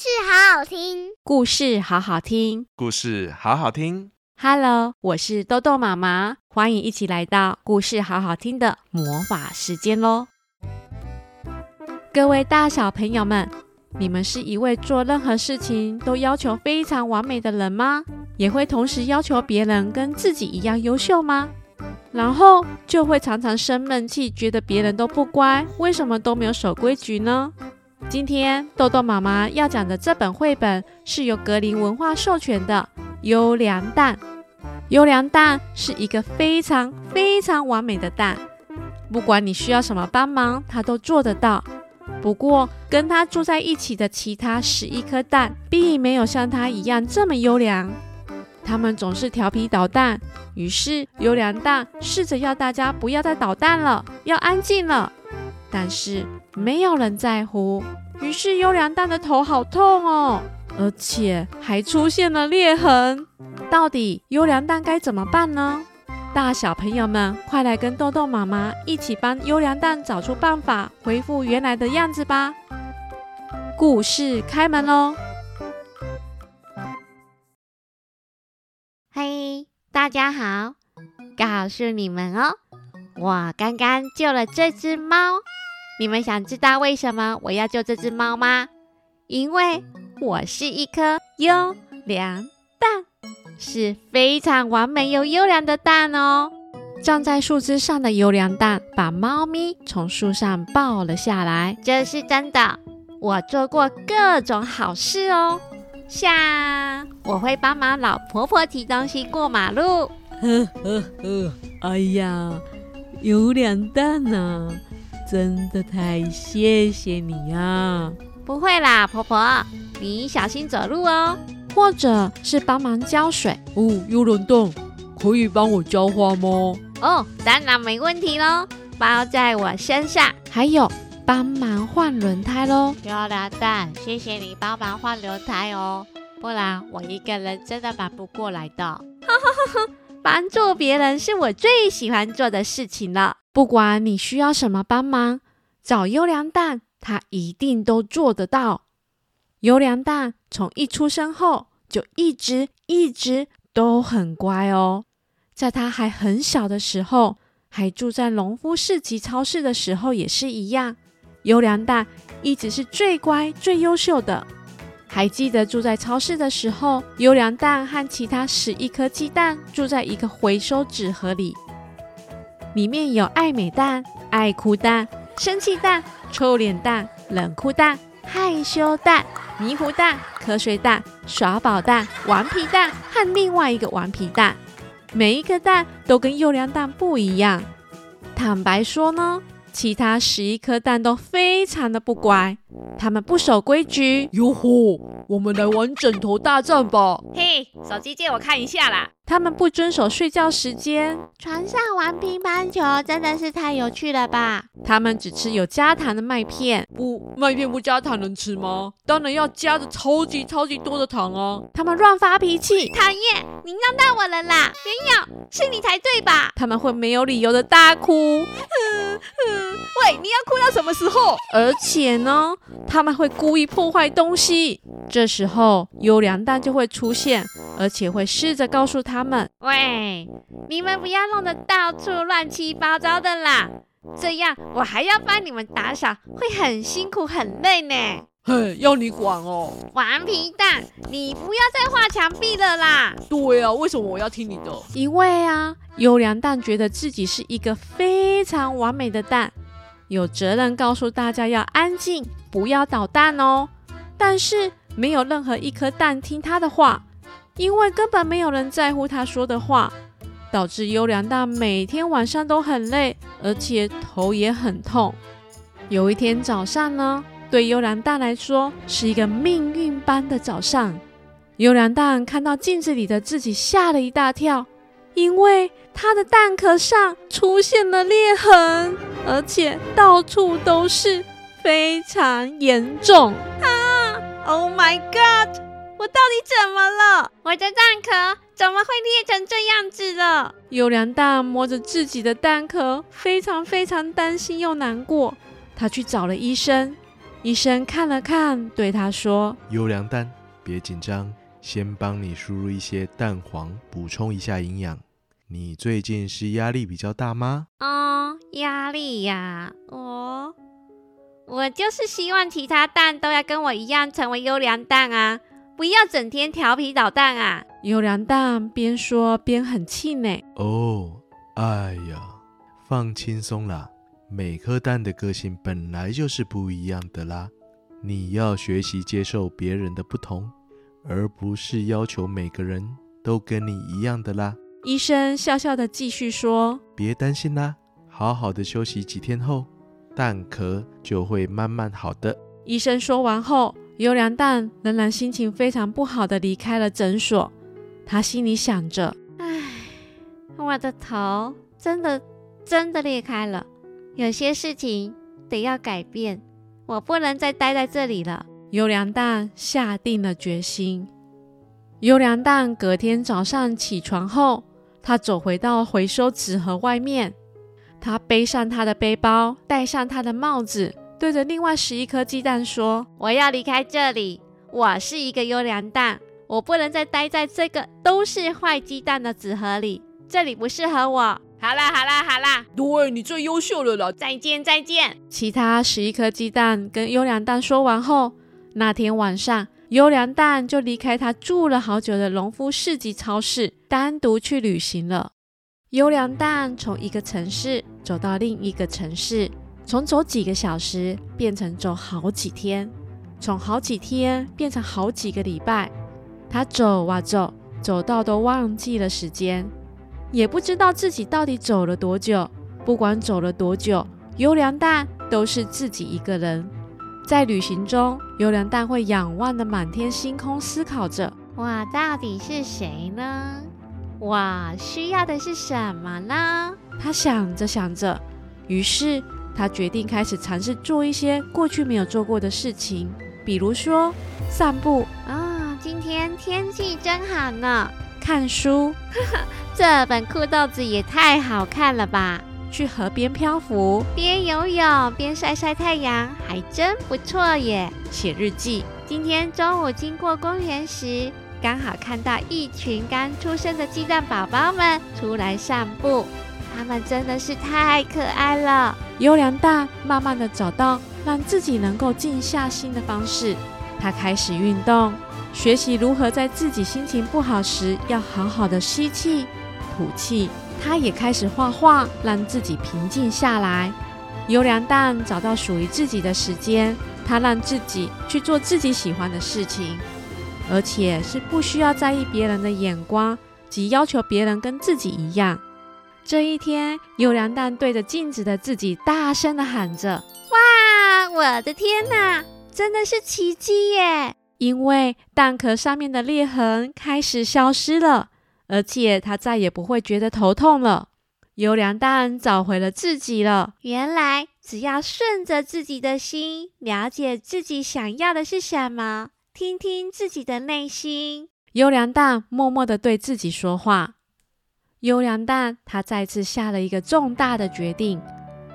事好好听，故事好好听，故事好好听。Hello，我是豆豆妈妈，欢迎一起来到故事好好听的魔法时间喽！各位大小朋友们，你们是一位做任何事情都要求非常完美的人吗？也会同时要求别人跟自己一样优秀吗？然后就会常常生闷气，觉得别人都不乖，为什么都没有守规矩呢？今天豆豆妈妈要讲的这本绘本是由格林文化授权的《优良蛋》。优良蛋是一个非常非常完美的蛋，不管你需要什么帮忙，它都做得到。不过，跟它住在一起的其他十一颗蛋，并没有像它一样这么优良。它们总是调皮捣蛋。于是，优良蛋试着要大家不要再捣蛋了，要安静了。但是没有人在乎，于是优良蛋的头好痛哦，而且还出现了裂痕。到底优良蛋该怎么办呢？大小朋友们，快来跟豆豆妈妈一起帮优良蛋找出办法，恢复原来的样子吧！故事开门喽！嘿，大家好，告诉你们哦，我刚刚救了这只猫。你们想知道为什么我要救这只猫吗？因为我是一颗优良蛋，是非常完美又优良的蛋哦。站在树枝上的优良蛋把猫咪从树上抱了下来。这是真的，我做过各种好事哦，像我会帮忙老婆婆提东西过马路。呵呵呵，哎呀，优良蛋啊！真的太谢谢你啊！不会啦，婆婆，你小心走路哦。或者是帮忙浇水哦。优良蛋，可以帮我浇花吗？哦，当然没问题喽，包在我身上。还有帮忙换轮胎喽。漂亮蛋，谢谢你帮忙换轮胎哦，不然我一个人真的忙不过来的。哈哈哈哈，帮助别人是我最喜欢做的事情了。不管你需要什么帮忙，找优良蛋，他一定都做得到。优良蛋从一出生后就一直一直都很乖哦。在他还很小的时候，还住在农夫市集超市的时候也是一样。优良蛋一直是最乖最优秀的。还记得住在超市的时候，优良蛋和其他十一颗鸡蛋住在一个回收纸盒里。里面有爱美蛋、爱哭蛋、生气蛋、臭脸蛋、冷酷蛋、害羞蛋、迷糊蛋、瞌睡蛋、耍宝蛋、顽皮蛋和另外一个顽皮蛋。每一颗蛋都跟优良蛋不一样。坦白说呢，其他十一颗蛋都非常的不乖，他们不守规矩。哟吼，我们来玩枕头大战吧！嘿，手机借我看一下啦。他们不遵守睡觉时间，床上玩乒乓球真的是太有趣了吧？他们只吃有加糖的麦片，不，麦片不加糖能吃吗？当然要加的超级超级多的糖哦、啊。他们乱发脾气，讨厌，你让到我了啦！没有，是你才对吧？他们会没有理由的大哭，喂，你要哭到什么时候？而且呢，他们会故意破坏东西，这时候优良蛋就会出现，而且会试着告诉他。们喂，你们不要弄得到处乱七八糟的啦，这样我还要帮你们打扫，会很辛苦很累呢。嘿，要你管哦，顽皮蛋，你不要再画墙壁了啦。对啊，为什么我要听你的？因为啊，优良蛋觉得自己是一个非常完美的蛋，有责任告诉大家要安静，不要捣蛋哦。但是没有任何一颗蛋听他的话。因为根本没有人在乎他说的话，导致优良蛋每天晚上都很累，而且头也很痛。有一天早上呢，对优良蛋来说是一个命运般的早上。优良蛋看到镜子里的自己，吓了一大跳，因为他的蛋壳上出现了裂痕，而且到处都是，非常严重！Oh my God！我到底怎么了？我的蛋壳怎么会裂成这样子了？优良蛋摸着自己的蛋壳，非常非常担心又难过。他去找了医生，医生看了看，对他说：“优良蛋，别紧张，先帮你输入一些蛋黄，补充一下营养。你最近是压力比较大吗？”“哦，压力呀，我我就是希望其他蛋都要跟我一样成为优良蛋啊，不要整天调皮捣蛋啊。”优良蛋边说边很气馁。“哦，哎呀，放轻松啦。”每颗蛋的个性本来就是不一样的啦，你要学习接受别人的不同，而不是要求每个人都跟你一样的啦。医生笑笑的继续说：“别担心啦，好好的休息几天后，蛋壳就会慢慢好的。”医生说完后，优良蛋仍然心情非常不好的离开了诊所。他心里想着：“唉，我的头真的真的裂开了。”有些事情得要改变，我不能再待在这里了。优良蛋下定了决心。优良蛋隔天早上起床后，他走回到回收纸盒外面，他背上他的背包，戴上他的帽子，对着另外十一颗鸡蛋说：“我要离开这里。我是一个优良蛋，我不能再待在这个都是坏鸡蛋的纸盒里，这里不适合我。”好啦好啦好啦，对，你最优秀了啦！再见再见。其他十一颗鸡蛋跟优良蛋说完后，那天晚上，优良蛋就离开他住了好久的农夫市集超市，单独去旅行了。优良蛋从一个城市走到另一个城市，从走几个小时变成走好几天，从好几天变成好几个礼拜。他走啊走，走到都忘记了时间。也不知道自己到底走了多久，不管走了多久，优良蛋都是自己一个人。在旅行中，优良蛋会仰望的满天星空，思考着：我到底是谁呢？我需要的是什么呢？他想着想着，于是他决定开始尝试做一些过去没有做过的事情，比如说散步。啊、哦，今天天气真好呢。看书，这本酷豆子也太好看了吧！去河边漂浮，边游泳边晒晒太阳，还真不错耶。写日记，今天中午经过公园时，刚好看到一群刚出生的鸡蛋宝宝们出来散步，他们真的是太可爱了。优良蛋慢慢的找到让自己能够静下心的方式，他开始运动。学习如何在自己心情不好时，要好好的吸气、吐气。他也开始画画，让自己平静下来。优良蛋找到属于自己的时间，他让自己去做自己喜欢的事情，而且是不需要在意别人的眼光及要求别人跟自己一样。这一天，优良蛋对着镜子的自己大声的喊着：“哇，我的天哪，真的是奇迹耶！”因为蛋壳上面的裂痕开始消失了，而且他再也不会觉得头痛了。优良蛋找回了自己了。原来只要顺着自己的心，了解自己想要的是什么，听听自己的内心。优良蛋默默地对自己说话。优良蛋他再次下了一个重大的决定，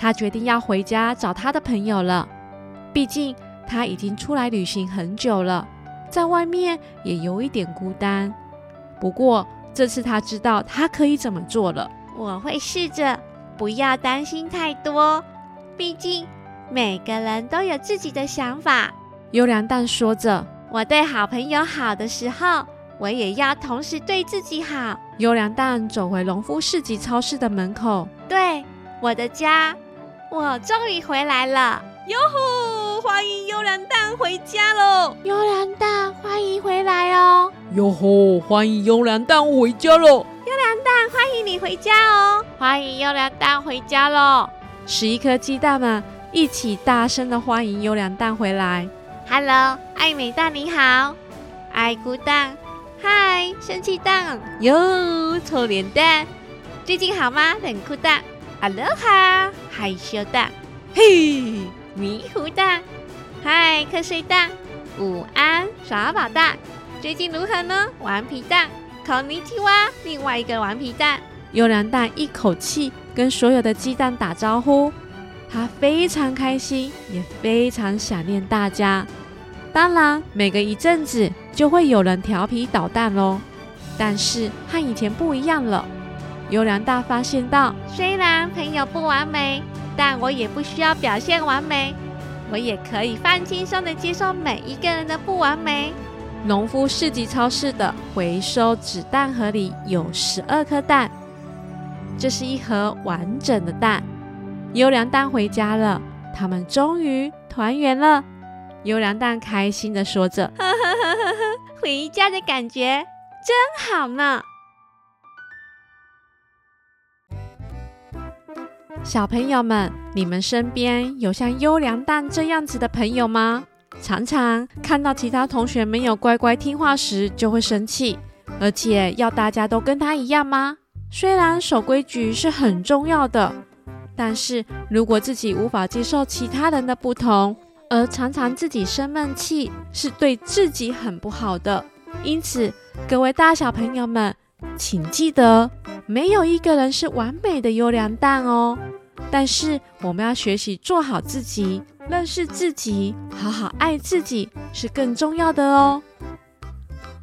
他决定要回家找他的朋友了。毕竟。他已经出来旅行很久了，在外面也有一点孤单。不过这次他知道他可以怎么做了。我会试着不要担心太多，毕竟每个人都有自己的想法。优良蛋说着：“我对好朋友好的时候，我也要同时对自己好。”优良蛋走回农夫市集超市的门口，对，我的家，我终于回来了。哟吼！欢迎优良蛋回家喽！优良蛋，欢迎回来哦！哟吼！欢迎优良蛋回家喽！优良蛋，欢迎你回家哦！欢迎优良蛋回家喽！十一颗鸡蛋们一起大声的欢迎优良蛋回来。Hello，爱美蛋你好，爱哭蛋，嗨，生气蛋，哟，臭脸蛋，最近好吗？冷酷蛋，哈喽哈，害羞蛋，嘿。迷糊蛋，嗨，瞌睡蛋，午安，耍宝蛋，最近如何呢？顽皮蛋，こんにちは，另外一个顽皮蛋。优良蛋一口气跟所有的鸡蛋打招呼 他非常开心，也非常想念大家。当然，每隔一阵子就会有人调皮捣蛋喽。但是和以前不一样了。优良大发现到，虽然朋友不完美，但我也不需要表现完美，我也可以放轻松的接受每一个人的不完美。农夫市集超市的回收纸蛋盒里有十二颗蛋，这是一盒完整的蛋。优良蛋回家了，他们终于团圆了。优良蛋开心的说着：“呵呵呵呵呵，回家的感觉真好呢。”小朋友们，你们身边有像优良蛋这样子的朋友吗？常常看到其他同学没有乖乖听话时，就会生气，而且要大家都跟他一样吗？虽然守规矩是很重要的，但是如果自己无法接受其他人的不同，而常常自己生闷气，是对自己很不好的。因此，各位大小朋友们，请记得，没有一个人是完美的优良蛋哦。但是，我们要学习做好自己。认识自己，好好爱自己是更重要的哦。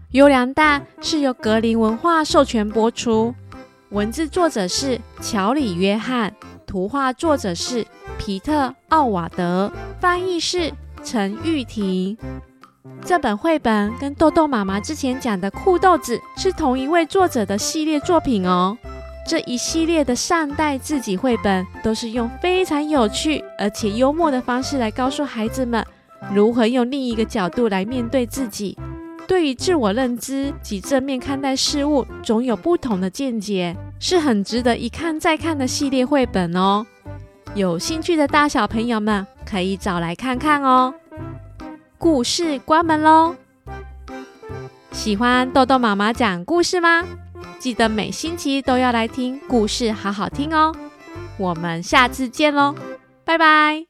优良蛋是由格林文化授权播出，文字作者是乔里约翰，图画作者是皮特奥瓦德，翻译是陈玉婷。这本绘本跟豆豆妈妈之前讲的酷豆子是同一位作者的系列作品哦。这一系列的善待自己绘本，都是用非常有趣而且幽默的方式来告诉孩子们如何用另一个角度来面对自己，对于自我认知及正面看待事物，总有不同的见解，是很值得一看再看的系列绘本哦。有兴趣的大小朋友们可以找来看看哦。故事关门喽！喜欢豆豆妈妈讲故事吗？记得每星期都要来听故事，好好听哦！我们下次见喽，拜拜。